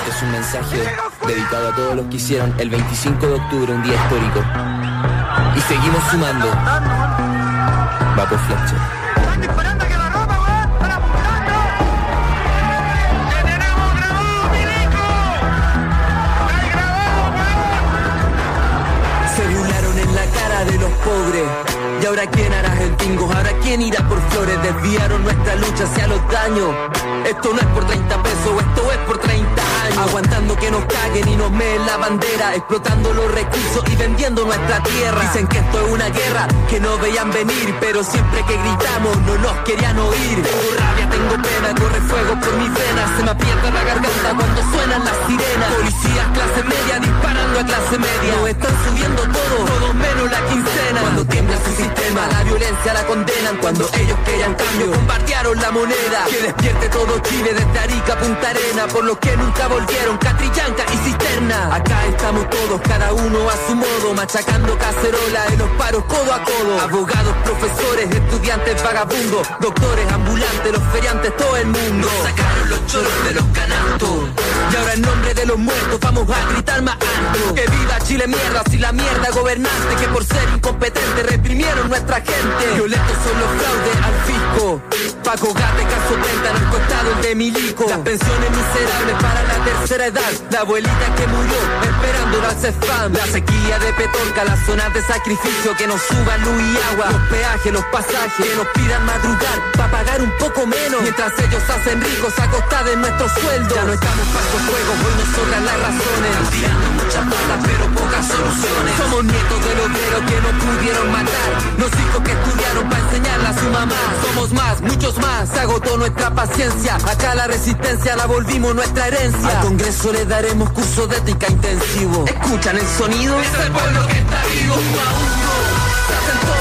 Este es un mensaje dedicado a todos los que hicieron el 25 de octubre un día histórico. Y seguimos sumando. Va por Fletcher. Se burlaron en la cara de los pobres. Y ahora quién hará el bingo, ahora quién irá por flores, desviaron nuestra lucha hacia los daños. Esto no es por 30 pesos, esto es por 30 Aguantando que nos caguen y nos meen la bandera, explotando los recursos y vendiendo nuestra tierra. Dicen que esto es una guerra que no veían venir, pero siempre que gritamos no nos querían oír. Tengo pena, corre fuego por mis venas, se me aprieta la garganta cuando suenan las sirenas. Policías clase media disparando a clase media, nos están subiendo todo, todo menos la quincena. Cuando tiembla su sistema, la violencia la condenan. Cuando ellos querían cambio, bombardearon la moneda. Que despierte todo Chile desde Arica a Punta Arena, por los que nunca volvieron, Catrillanca y Cisterna. Acá estamos todos, cada uno a su modo, machacando cacerola en los paros codo a codo. Abogados, profesores, estudiantes, vagabundos, doctores, ambulantes, los feriantes, todo el mundo. Nos sacaron los choros de los canastos. Y ahora en nombre de los muertos vamos a gritar más alto. Que viva Chile mierda, si la mierda gobernante que por ser incompetente reprimieron nuestra gente. Violentos son los fraudes al fisco. Paco Gate, caso en el costado el de Milico. Las pensiones miserables para la tercera edad. La abuelita que murió esperando la CEFAM. La sequía de Petorca, las zonas de sacrificio que nos suban luz y agua. Los peajes, los pasajes que nos pidan madrugar para pagar un poco menos. Mientras ellos hacen ricos a costa de nuestro sueldo. Ya no estamos para estos juegos, hoy nos las razones. Están tirando muchas balas, pero pocas soluciones. Somos nietos del obrero que no pudieron matar. Los hijos que estudiaron para enseñarle a su mamá. Somos más, muchos más. Se agotó nuestra paciencia. Acá la resistencia la volvimos nuestra herencia. Al Congreso le daremos curso de ética intensivo. ¿Escuchan el sonido? Es el pueblo que está vivo. Uno a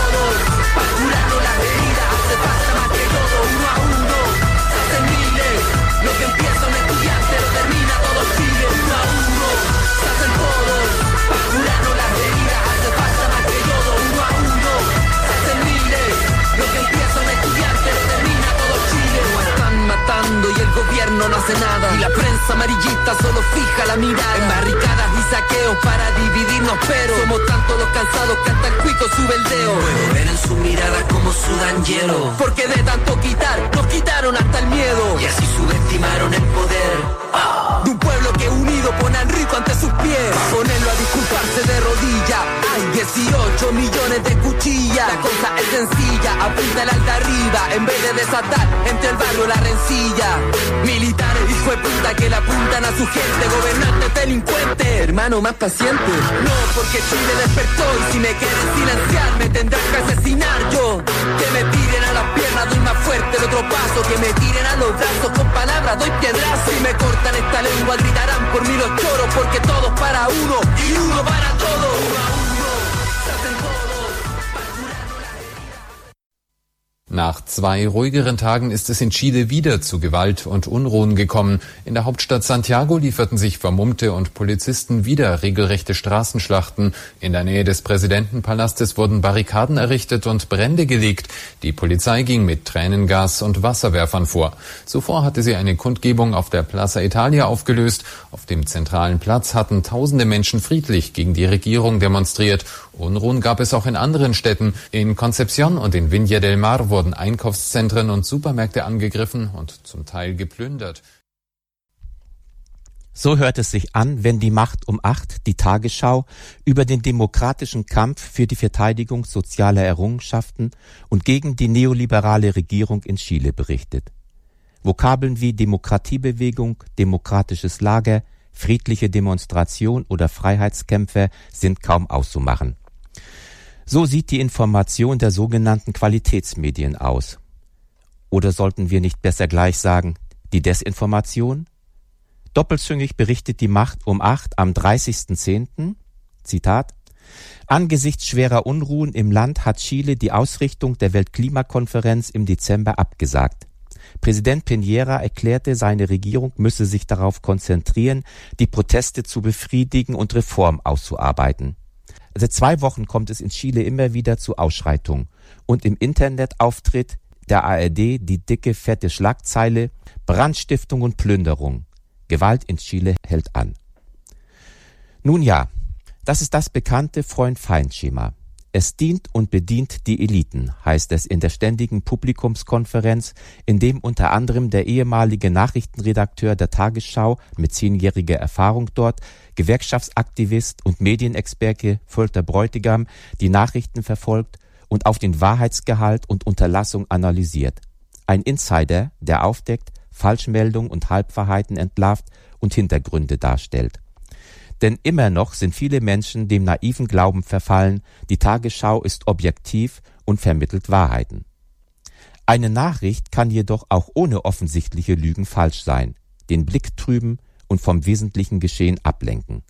y el gobierno no hace nada. Y la prensa amarillista solo fija la mirada. En barricadas y saqueos para dividirnos, pero somos tantos los cansados que hasta el cuico sube el dedo. Puedo ver en sus miradas como sudan hielo. Porque de tanto quitar, nos quitaron hasta el miedo. Y así subestimaron el poder. Ah, Un pueblo que unido pone al rico ante sus pies. Ponerlo a disculparse de rodilla. Hay 18 millones de cuchillas. La cosa es sencilla, apunta el alta arriba. En vez de desatar entre el barrio la rencilla. Militares, de puta, que le apuntan a su gente. Gobernantes delincuentes, hermano más paciente. No, porque Chile despertó y si me quieren silenciar, me tendrán que asesinar yo. Que me tiren a las piernas, doy más fuerte el otro paso. Que me tiren a los brazos con palabras, doy piedrazo. Si me cortan esta lengua, gritarán por mí los choros. Porque todos para uno y uno para todos. Nach zwei ruhigeren Tagen ist es in Chile wieder zu Gewalt und Unruhen gekommen. In der Hauptstadt Santiago lieferten sich Vermummte und Polizisten wieder regelrechte Straßenschlachten. In der Nähe des Präsidentenpalastes wurden Barrikaden errichtet und Brände gelegt. Die Polizei ging mit Tränengas und Wasserwerfern vor. Zuvor hatte sie eine Kundgebung auf der Plaza Italia aufgelöst. Auf dem zentralen Platz hatten tausende Menschen friedlich gegen die Regierung demonstriert. Unruhen gab es auch in anderen Städten. In Concepción und in Viña del Mar wurden Einkaufszentren und Supermärkte angegriffen und zum Teil geplündert. So hört es sich an, wenn die Macht um acht, die Tagesschau, über den demokratischen Kampf für die Verteidigung sozialer Errungenschaften und gegen die neoliberale Regierung in Chile berichtet. Vokabeln wie Demokratiebewegung, demokratisches Lager, friedliche Demonstration oder Freiheitskämpfer sind kaum auszumachen. So sieht die Information der sogenannten Qualitätsmedien aus. Oder sollten wir nicht besser gleich sagen, die Desinformation? Doppelzüngig berichtet die Macht um acht am 30.10. Zitat Angesichts schwerer Unruhen im Land hat Chile die Ausrichtung der Weltklimakonferenz im Dezember abgesagt. Präsident Piñera erklärte, seine Regierung müsse sich darauf konzentrieren, die Proteste zu befriedigen und Reform auszuarbeiten. Seit zwei Wochen kommt es in Chile immer wieder zu Ausschreitungen und im Internetauftritt der ARD die dicke, fette Schlagzeile Brandstiftung und Plünderung. Gewalt in Chile hält an. Nun ja, das ist das bekannte Freund-Feind-Schema. Es dient und bedient die Eliten, heißt es in der ständigen Publikumskonferenz, in dem unter anderem der ehemalige Nachrichtenredakteur der Tagesschau mit zehnjähriger Erfahrung dort, Gewerkschaftsaktivist und Medienexperte Volter Bräutigam die Nachrichten verfolgt und auf den Wahrheitsgehalt und Unterlassung analysiert. Ein Insider, der aufdeckt, Falschmeldung und Halbwahrheiten entlarvt und Hintergründe darstellt. Denn immer noch sind viele Menschen dem naiven Glauben verfallen, die Tagesschau ist objektiv und vermittelt Wahrheiten. Eine Nachricht kann jedoch auch ohne offensichtliche Lügen falsch sein, den Blick trüben und vom wesentlichen Geschehen ablenken.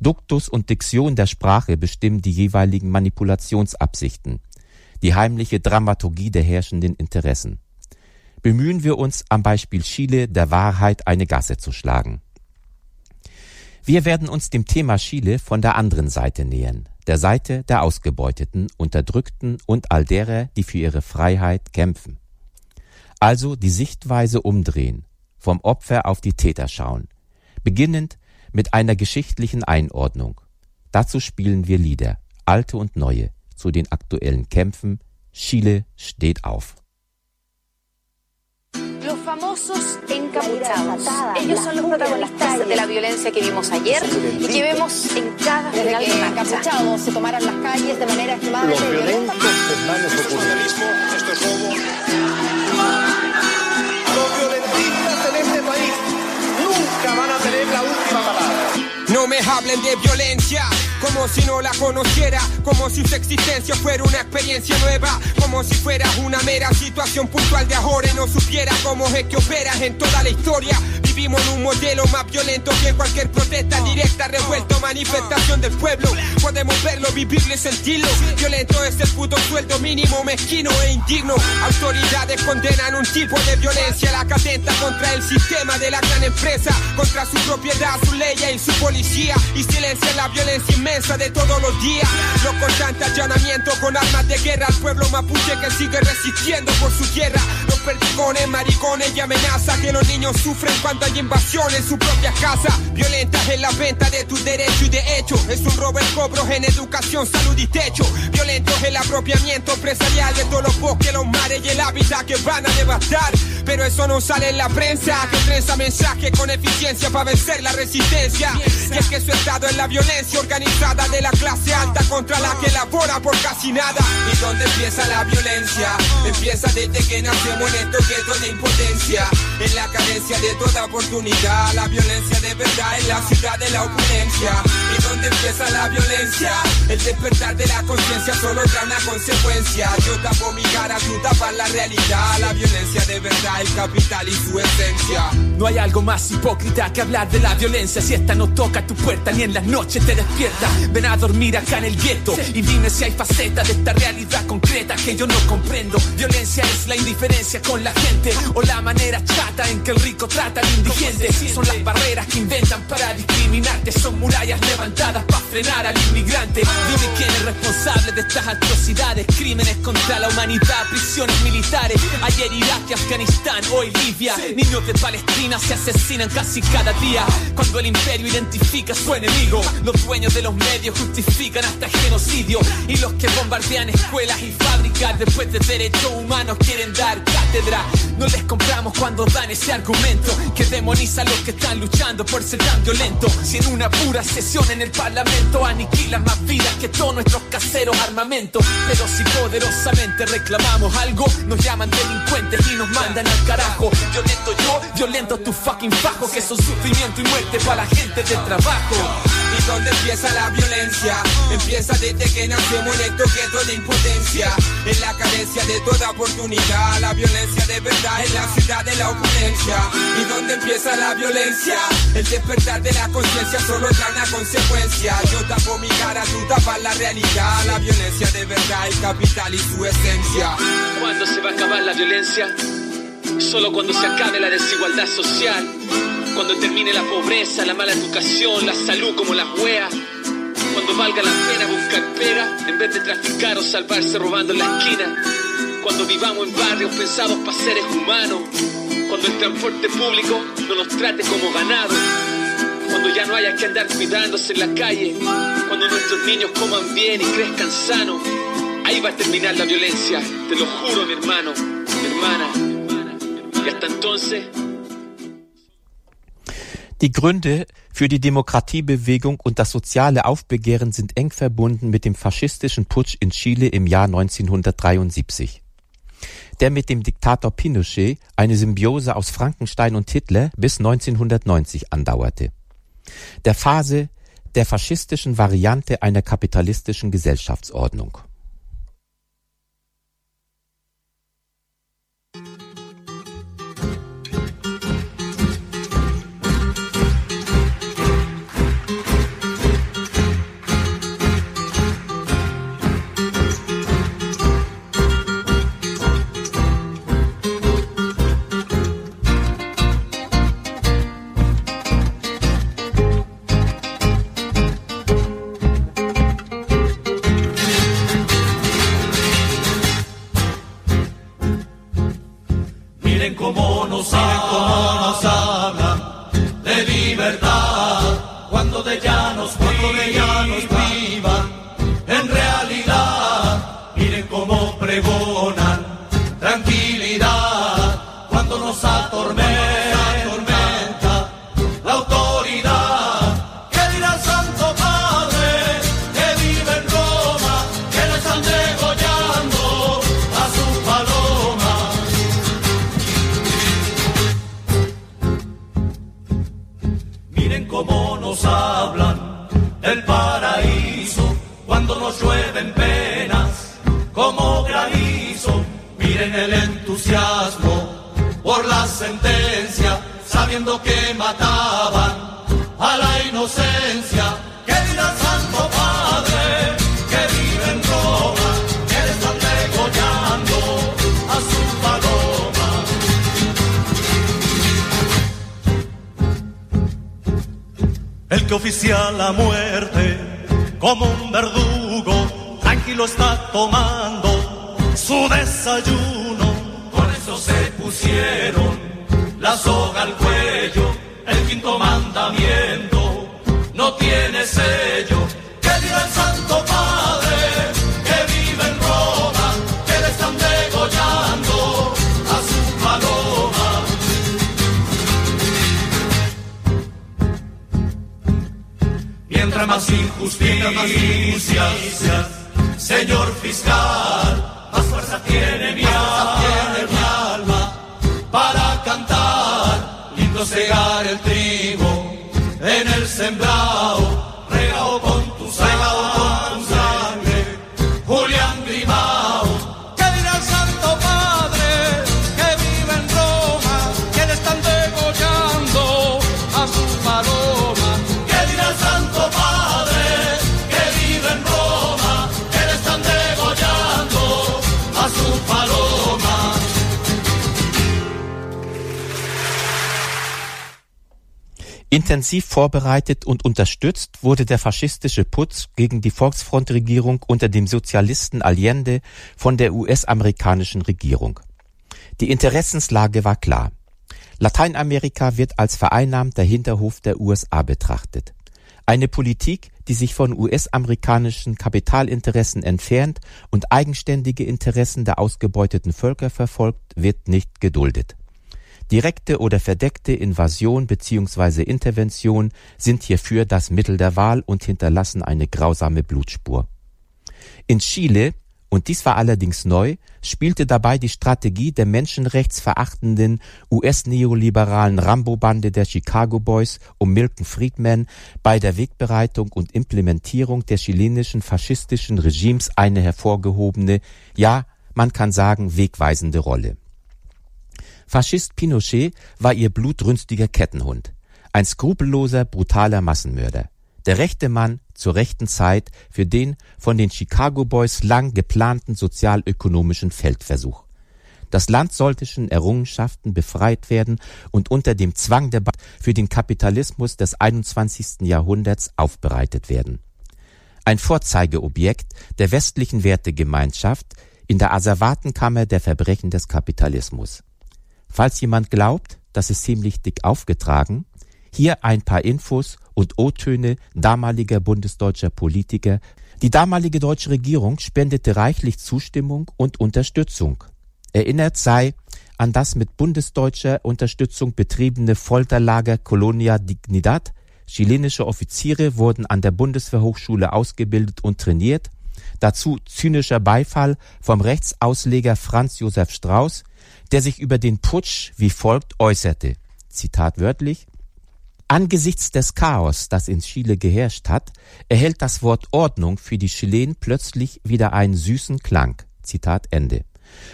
Duktus und Diktion der Sprache bestimmen die jeweiligen Manipulationsabsichten, die heimliche Dramaturgie der herrschenden Interessen. Bemühen wir uns am Beispiel Chile der Wahrheit eine Gasse zu schlagen. Wir werden uns dem Thema Chile von der anderen Seite nähern, der Seite der Ausgebeuteten, Unterdrückten und all derer, die für ihre Freiheit kämpfen. Also die Sichtweise umdrehen, vom Opfer auf die Täter schauen, beginnend mit einer geschichtlichen Einordnung. Dazu spielen wir Lieder, alte und neue, zu den aktuellen Kämpfen. Chile steht auf. Los famosos encapuchados. Ellos son los protagonistas de la violencia que vimos ayer y que vemos en cada final de marcha. encapuchados se tomaron las calles de manera extremadamente Los violenta. violentos desmanes ocurridos. esto es robo. Hablen de violencia, como si no la conociera, como si su existencia fuera una experiencia nueva, como si fuera una mera situación puntual de ahora y no supiera cómo es que operas en toda la historia. Vivimos en un modelo más violento que cualquier protesta directa, revuelto, manifestación del pueblo. Podemos verlo, vivirlo y sentirlo. Violento es el puto sueldo mínimo, mezquino e indigno. Autoridades condenan un tipo de violencia, la que atenta contra el sistema de la gran empresa, contra su propiedad, su ley y su policía. Y silencia la violencia inmensa de todos los días. Los constantes allanamientos con armas de guerra al pueblo mapuche que sigue resistiendo por su tierra. Los perdigones, maricones y amenaza que los niños sufren cuando hay invasión en su propia casa. Violentas en la venta de tus derechos y de hecho. Es un robo en cobros en educación, salud y techo. Violentos el apropiamiento empresarial de todos los bosques, los mares y el hábitat que van a devastar. Pero eso no sale en la prensa, que prensa mensaje con eficiencia para vencer la resistencia. Y es que su estado es la violencia organizada de la clase alta contra la que labora por casi nada. ¿Y dónde empieza la violencia? Empieza desde que nacemos en estos guetos de impotencia. En la carencia de toda oportunidad, la violencia de verdad en la ciudad de la opulencia. ¿Y dónde empieza la violencia? El despertar de la conciencia solo trae una consecuencia. Yo tapo mi cara, tú tapas la realidad. La violencia de verdad, el capital y su esencia. No hay algo más hipócrita que hablar de la violencia si esta no toca tu puerta ni en las noches te despierta. Ven a dormir acá en el gueto y dime si hay facetas de esta realidad concreta que yo no comprendo. Violencia es la indiferencia con la gente o la manera chata en que el rico trata al indigente. Son las barreras que inventan para discriminarte, son murallas levantadas para frenar al inmigrante. Dime quién es responsable de estas atrocidades, crímenes contra la humanidad, prisiones militares. Ayer Irak y Afganistán, hoy Libia. Niños de Palestina se asesinan casi cada día. Cuando el imperio identifica a su enemigo, los dueños de los medios justifican hasta genocidio. Y los que bombardean escuelas y fábricas después de derechos humanos quieren dar cátedra. No les compramos cuando dan ese argumento que demoniza a los que están luchando por ser tan violentos. Si en una pura sesión en el parlamento aniquilan más vidas que todos nuestros caseros armamentos. Pero si poderosamente reclamamos algo, nos llaman delincuentes y nos mandan carajo. Violento yo, violento tu fucking fajo, que son sufrimiento y muerte para la gente del trabajo. ¿Y dónde empieza la violencia? Empieza desde que nacemos en estos guetos de impotencia. En la carencia de toda oportunidad. La violencia de verdad en la ciudad de la opulencia. ¿Y dónde empieza la violencia? El despertar de la conciencia solo trae una consecuencia. Yo tapo mi cara, tú tapas la realidad. La violencia de verdad, el capital y su esencia. ¿Cuándo se va a acabar la violencia? Solo cuando se acabe la desigualdad social, cuando termine la pobreza, la mala educación, la salud como las weas, cuando valga la pena buscar pera en vez de traficar o salvarse robando en la esquina, cuando vivamos en barrios pensados para seres humanos, cuando el transporte público no nos trate como ganado, cuando ya no haya que andar cuidándose en la calle, cuando nuestros niños coman bien y crezcan sanos, ahí va a terminar la violencia, te lo juro mi hermano, mi hermana. Die Gründe für die Demokratiebewegung und das soziale Aufbegehren sind eng verbunden mit dem faschistischen Putsch in Chile im Jahr 1973 der mit dem Diktator Pinochet eine Symbiose aus Frankenstein und Hitler bis 1990 andauerte. Der Phase der faschistischen Variante einer kapitalistischen Gesellschaftsordnung. el quinto mandamiento no tiene sello. ¿Qué dirá el Santo Padre que vive en Roma, que le están degollando a su paloma? Mientras más injusticias, Mientras más injusticias señor fiscal, más fuerza tiene sembrar Intensiv vorbereitet und unterstützt wurde der faschistische Putz gegen die Volksfrontregierung unter dem Sozialisten Allende von der US-amerikanischen Regierung. Die Interessenslage war klar. Lateinamerika wird als vereinnahmter Hinterhof der USA betrachtet. Eine Politik, die sich von US-amerikanischen Kapitalinteressen entfernt und eigenständige Interessen der ausgebeuteten Völker verfolgt, wird nicht geduldet. Direkte oder verdeckte Invasion bzw. Intervention sind hierfür das Mittel der Wahl und hinterlassen eine grausame Blutspur. In Chile, und dies war allerdings neu, spielte dabei die Strategie der menschenrechtsverachtenden US-neoliberalen Rambo-Bande der Chicago Boys um Milton Friedman bei der Wegbereitung und Implementierung der chilenischen faschistischen Regimes eine hervorgehobene, ja, man kann sagen, wegweisende Rolle. Faschist Pinochet war ihr blutrünstiger Kettenhund, ein skrupelloser, brutaler Massenmörder. Der rechte Mann zur rechten Zeit für den von den Chicago Boys lang geplanten sozialökonomischen Feldversuch. Das Land sollte schon Errungenschaften befreit werden und unter dem Zwang der ba für den Kapitalismus des 21. Jahrhunderts aufbereitet werden. Ein Vorzeigeobjekt der westlichen Wertegemeinschaft in der Asservatenkammer der Verbrechen des Kapitalismus. Falls jemand glaubt, das ist ziemlich dick aufgetragen, hier ein paar Infos und O-Töne damaliger bundesdeutscher Politiker. Die damalige deutsche Regierung spendete reichlich Zustimmung und Unterstützung. Erinnert sei an das mit bundesdeutscher Unterstützung betriebene Folterlager Colonia Dignidad. Chilenische Offiziere wurden an der Bundeswehrhochschule ausgebildet und trainiert. Dazu zynischer Beifall vom Rechtsausleger Franz Josef Strauß, der sich über den Putsch wie folgt äußerte. Zitat wörtlich. Angesichts des Chaos, das in Chile geherrscht hat, erhält das Wort Ordnung für die Chilen plötzlich wieder einen süßen Klang. Zitat Ende.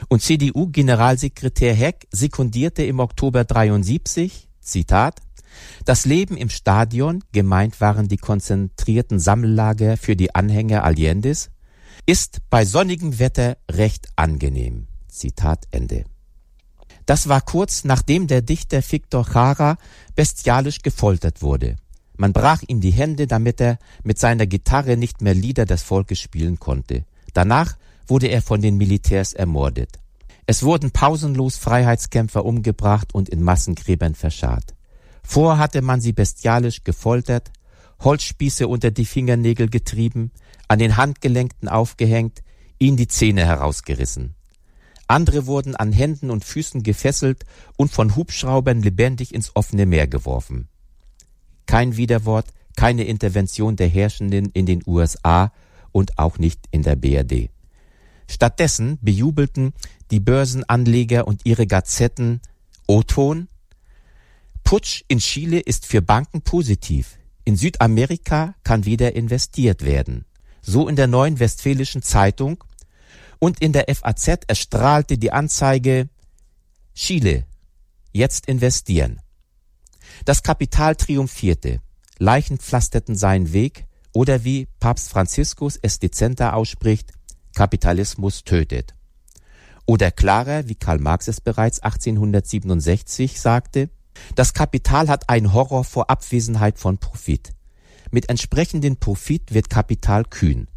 Und CDU-Generalsekretär Heck sekundierte im Oktober 73, Zitat, das Leben im Stadion, gemeint waren die konzentrierten Sammellager für die Anhänger Allendes, ist bei sonnigem Wetter recht angenehm. Zitat Ende. Das war kurz nachdem der Dichter Victor Jara bestialisch gefoltert wurde. Man brach ihm die Hände, damit er mit seiner Gitarre nicht mehr Lieder des Volkes spielen konnte. Danach wurde er von den Militärs ermordet. Es wurden pausenlos Freiheitskämpfer umgebracht und in Massengräbern verscharrt. Vor hatte man sie bestialisch gefoltert, Holzspieße unter die Fingernägel getrieben, an den Handgelenken aufgehängt, ihnen die Zähne herausgerissen. Andere wurden an Händen und Füßen gefesselt und von Hubschraubern lebendig ins offene Meer geworfen. Kein Widerwort, keine Intervention der Herrschenden in den USA und auch nicht in der BRD. Stattdessen bejubelten die Börsenanleger und ihre Gazetten O-Ton. Putsch in Chile ist für Banken positiv. In Südamerika kann wieder investiert werden. So in der neuen Westfälischen Zeitung und in der FAZ erstrahlte die Anzeige Chile, jetzt investieren. Das Kapital triumphierte. Leichen pflasterten seinen Weg oder wie Papst Franziskus es dezenter ausspricht, Kapitalismus tötet. Oder klarer, wie Karl Marx es bereits 1867 sagte, das Kapital hat einen Horror vor Abwesenheit von Profit. Mit entsprechendem Profit wird Kapital kühn.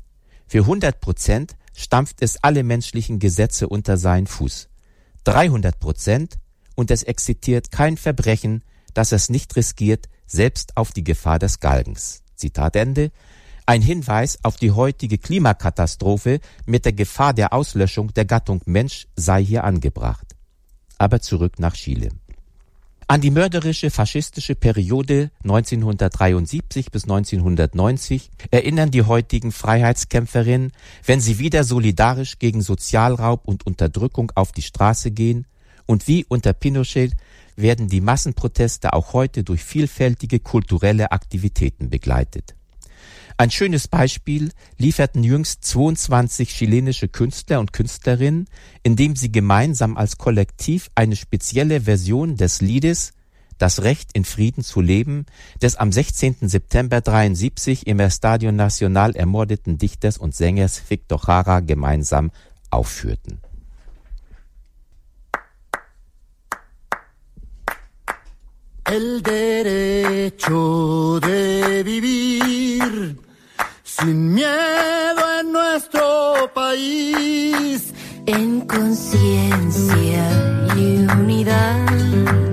Für 100 Prozent stampft es alle menschlichen Gesetze unter seinen Fuß. 300 Prozent und es existiert kein Verbrechen, das es nicht riskiert, selbst auf die Gefahr des Galgens. Zitat Ende. Ein Hinweis auf die heutige Klimakatastrophe mit der Gefahr der Auslöschung der Gattung Mensch sei hier angebracht. Aber zurück nach Chile. An die mörderische faschistische Periode 1973 bis 1990 erinnern die heutigen Freiheitskämpferinnen, wenn sie wieder solidarisch gegen Sozialraub und Unterdrückung auf die Straße gehen und wie unter Pinochet werden die Massenproteste auch heute durch vielfältige kulturelle Aktivitäten begleitet. Ein schönes Beispiel lieferten jüngst 22 chilenische Künstler und Künstlerinnen, indem sie gemeinsam als Kollektiv eine spezielle Version des Liedes Das Recht in Frieden zu leben des am 16. September 73 im Estadio Nacional ermordeten Dichters und Sängers Victor Jara gemeinsam aufführten. El derecho de vivir sin miedo en nuestro país, en conciencia y unidad.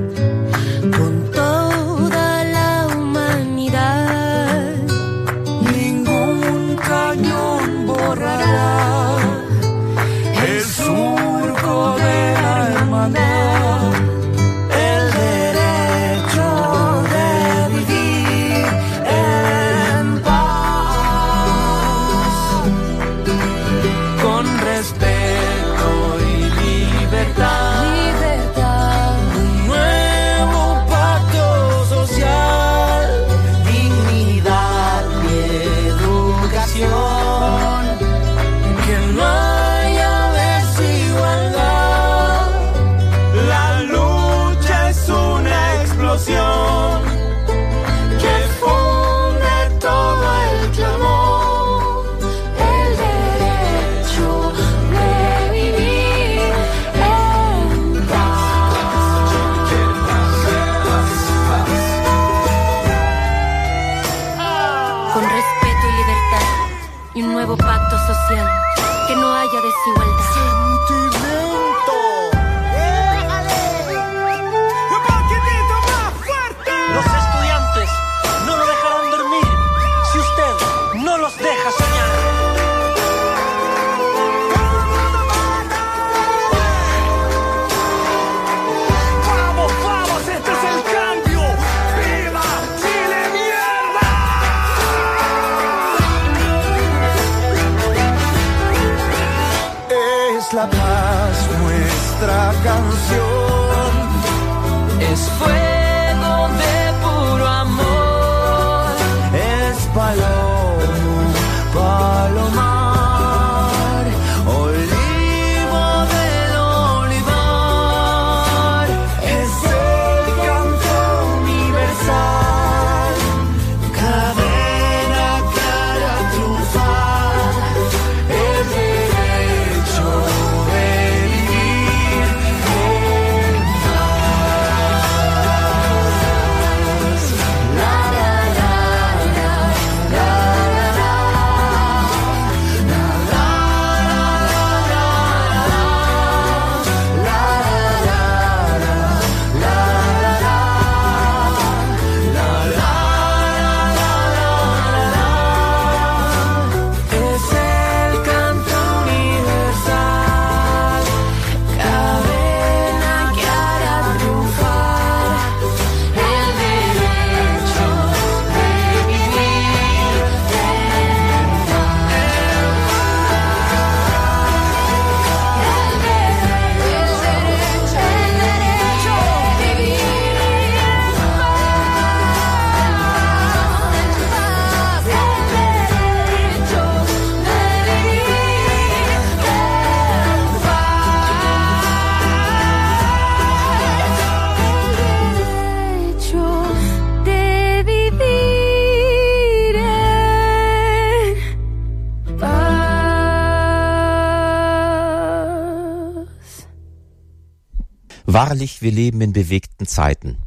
Wahrlich, wir leben in bewegten Zeiten.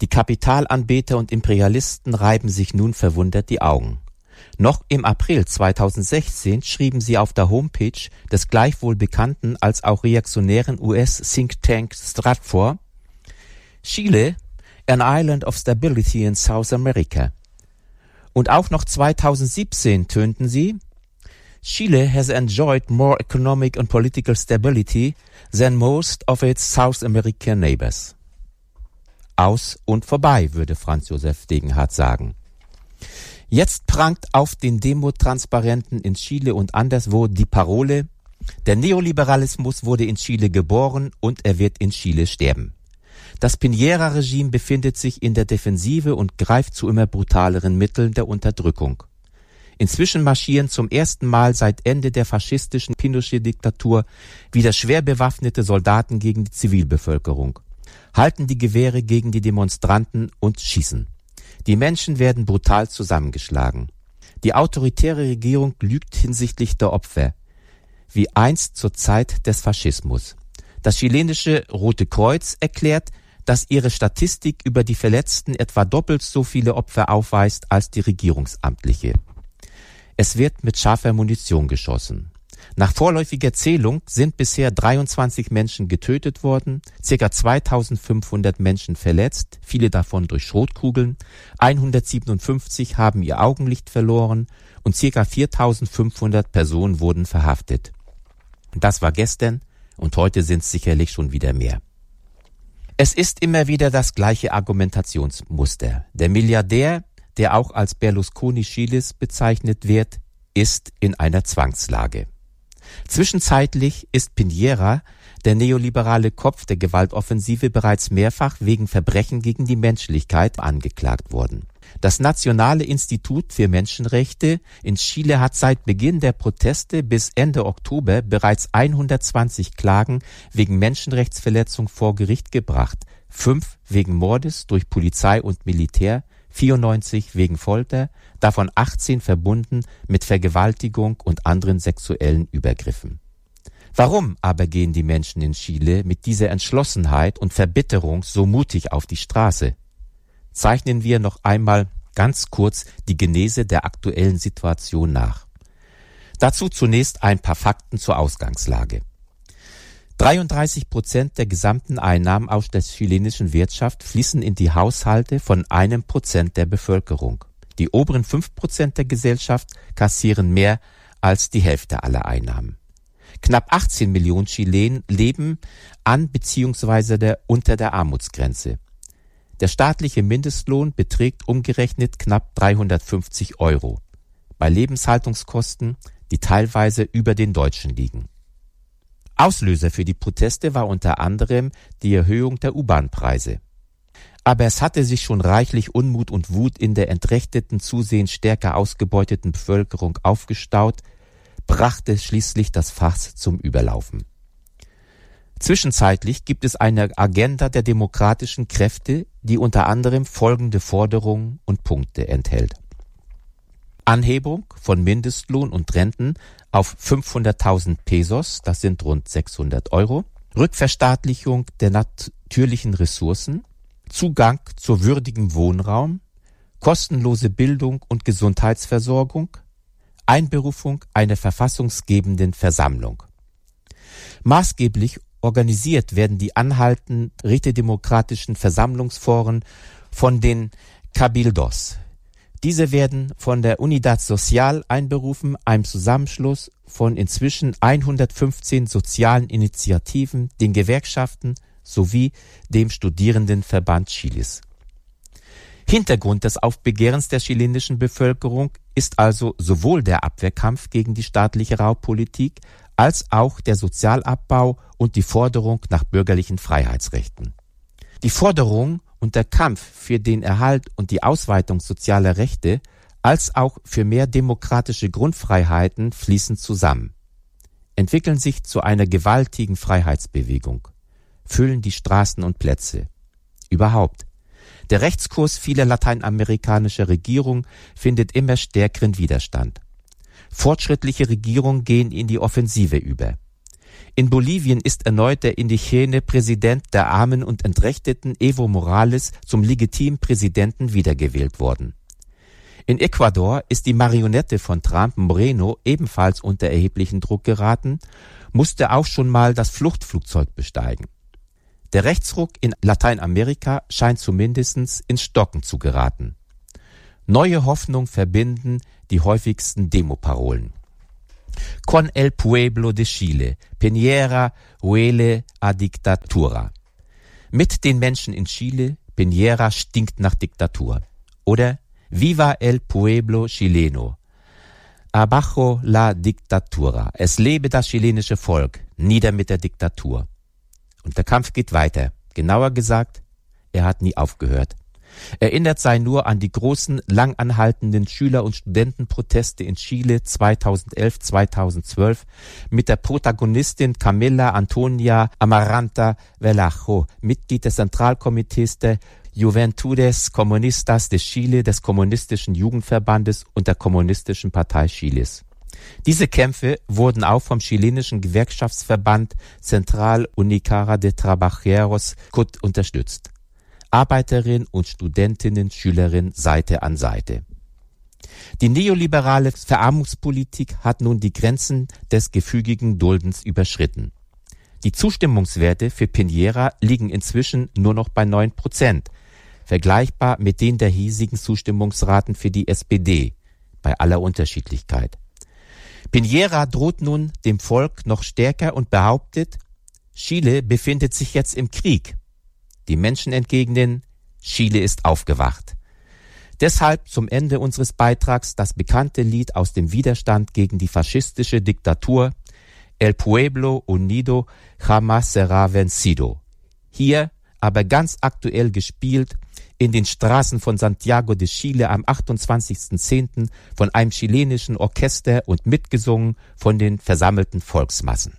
Die Kapitalanbeter und Imperialisten reiben sich nun verwundert die Augen. Noch im April 2016 schrieben sie auf der Homepage des gleichwohl bekannten als auch reaktionären US-Think Tank Stratfor Chile, an island of stability in South America. Und auch noch 2017 tönten sie Chile has enjoyed more economic and political stability than most of its South American neighbors. Aus und vorbei, würde Franz Josef Degenhardt sagen. Jetzt prangt auf den Demotransparenten in Chile und anderswo die Parole, der Neoliberalismus wurde in Chile geboren und er wird in Chile sterben. Das Piñera-Regime befindet sich in der Defensive und greift zu immer brutaleren Mitteln der Unterdrückung. Inzwischen marschieren zum ersten Mal seit Ende der faschistischen Pinochet-Diktatur wieder schwer bewaffnete Soldaten gegen die Zivilbevölkerung, halten die Gewehre gegen die Demonstranten und schießen. Die Menschen werden brutal zusammengeschlagen. Die autoritäre Regierung lügt hinsichtlich der Opfer, wie einst zur Zeit des Faschismus. Das chilenische Rote Kreuz erklärt, dass ihre Statistik über die Verletzten etwa doppelt so viele Opfer aufweist als die regierungsamtliche. Es wird mit scharfer Munition geschossen. Nach vorläufiger Zählung sind bisher 23 Menschen getötet worden, ca. 2500 Menschen verletzt, viele davon durch Schrotkugeln, 157 haben ihr Augenlicht verloren und ca. 4500 Personen wurden verhaftet. Das war gestern und heute sind es sicherlich schon wieder mehr. Es ist immer wieder das gleiche Argumentationsmuster. Der Milliardär, der auch als Berlusconi Chiles bezeichnet wird, ist in einer Zwangslage. Zwischenzeitlich ist Piñera, der neoliberale Kopf der Gewaltoffensive, bereits mehrfach wegen Verbrechen gegen die Menschlichkeit angeklagt worden. Das Nationale Institut für Menschenrechte in Chile hat seit Beginn der Proteste bis Ende Oktober bereits 120 Klagen wegen Menschenrechtsverletzung vor Gericht gebracht, fünf wegen Mordes durch Polizei und Militär, 94 wegen Folter, davon 18 verbunden mit Vergewaltigung und anderen sexuellen Übergriffen. Warum aber gehen die Menschen in Chile mit dieser Entschlossenheit und Verbitterung so mutig auf die Straße? Zeichnen wir noch einmal ganz kurz die Genese der aktuellen Situation nach. Dazu zunächst ein paar Fakten zur Ausgangslage. 33 Prozent der gesamten Einnahmen aus der chilenischen Wirtschaft fließen in die Haushalte von einem Prozent der Bevölkerung. Die oberen fünf Prozent der Gesellschaft kassieren mehr als die Hälfte aller Einnahmen. Knapp 18 Millionen Chilenen leben an bzw. Der, unter der Armutsgrenze. Der staatliche Mindestlohn beträgt umgerechnet knapp 350 Euro. Bei Lebenshaltungskosten, die teilweise über den deutschen liegen. Auslöser für die Proteste war unter anderem die Erhöhung der U-Bahn-Preise. Aber es hatte sich schon reichlich Unmut und Wut in der entrechteten, zusehends stärker ausgebeuteten Bevölkerung aufgestaut, brachte schließlich das Fass zum Überlaufen. Zwischenzeitlich gibt es eine Agenda der demokratischen Kräfte, die unter anderem folgende Forderungen und Punkte enthält. Anhebung von Mindestlohn und Renten auf 500.000 Pesos, das sind rund 600 Euro, Rückverstaatlichung der natürlichen Ressourcen, Zugang zu würdigem Wohnraum, kostenlose Bildung und Gesundheitsversorgung, Einberufung einer verfassungsgebenden Versammlung. Maßgeblich organisiert werden die anhaltend rätedemokratischen Versammlungsforen von den Cabildos. Diese werden von der Unidad Social einberufen, einem Zusammenschluss von inzwischen 115 sozialen Initiativen, den Gewerkschaften sowie dem Studierendenverband Chiles. Hintergrund des Aufbegehrens der chilenischen Bevölkerung ist also sowohl der Abwehrkampf gegen die staatliche Raubpolitik als auch der Sozialabbau und die Forderung nach bürgerlichen Freiheitsrechten. Die Forderung und der Kampf für den Erhalt und die Ausweitung sozialer Rechte als auch für mehr demokratische Grundfreiheiten fließen zusammen, entwickeln sich zu einer gewaltigen Freiheitsbewegung, füllen die Straßen und Plätze. Überhaupt. Der Rechtskurs vieler lateinamerikanischer Regierungen findet immer stärkeren Widerstand. Fortschrittliche Regierungen gehen in die Offensive über. In Bolivien ist erneut der indigene Präsident der Armen und Entrechteten Evo Morales zum legitimen Präsidenten wiedergewählt worden. In Ecuador ist die Marionette von Trump Moreno ebenfalls unter erheblichen Druck geraten, musste auch schon mal das Fluchtflugzeug besteigen. Der Rechtsruck in Lateinamerika scheint zumindest ins Stocken zu geraten. Neue Hoffnung verbinden die häufigsten Demoparolen. Con el pueblo de Chile, Piñera huele a dictatura. Mit den Menschen in Chile, Piñera stinkt nach Diktatur. Oder Viva el pueblo chileno. Abajo la dictatura. Es lebe das chilenische Volk. Nieder mit der Diktatur. Und der Kampf geht weiter. Genauer gesagt, er hat nie aufgehört. Erinnert sei nur an die großen, langanhaltenden Schüler- und Studentenproteste in Chile 2011, 2012 mit der Protagonistin Camilla Antonia Amaranta Velajo, Mitglied des Zentralkomitees der Juventudes Comunistas de Chile, des Kommunistischen Jugendverbandes und der Kommunistischen Partei Chiles. Diese Kämpfe wurden auch vom chilenischen Gewerkschaftsverband Central Unicara de Trabajeros CUT unterstützt. Arbeiterinnen und Studentinnen, Schülerinnen Seite an Seite. Die neoliberale Verarmungspolitik hat nun die Grenzen des gefügigen Duldens überschritten. Die Zustimmungswerte für Piñera liegen inzwischen nur noch bei neun Prozent, vergleichbar mit denen der hiesigen Zustimmungsraten für die SPD, bei aller Unterschiedlichkeit. Piñera droht nun dem Volk noch stärker und behauptet, Chile befindet sich jetzt im Krieg die Menschen entgegnen, Chile ist aufgewacht. Deshalb zum Ende unseres Beitrags das bekannte Lied aus dem Widerstand gegen die faschistische Diktatur El Pueblo Unido Jamás será vencido. Hier aber ganz aktuell gespielt in den Straßen von Santiago de Chile am 28.10. von einem chilenischen Orchester und mitgesungen von den versammelten Volksmassen.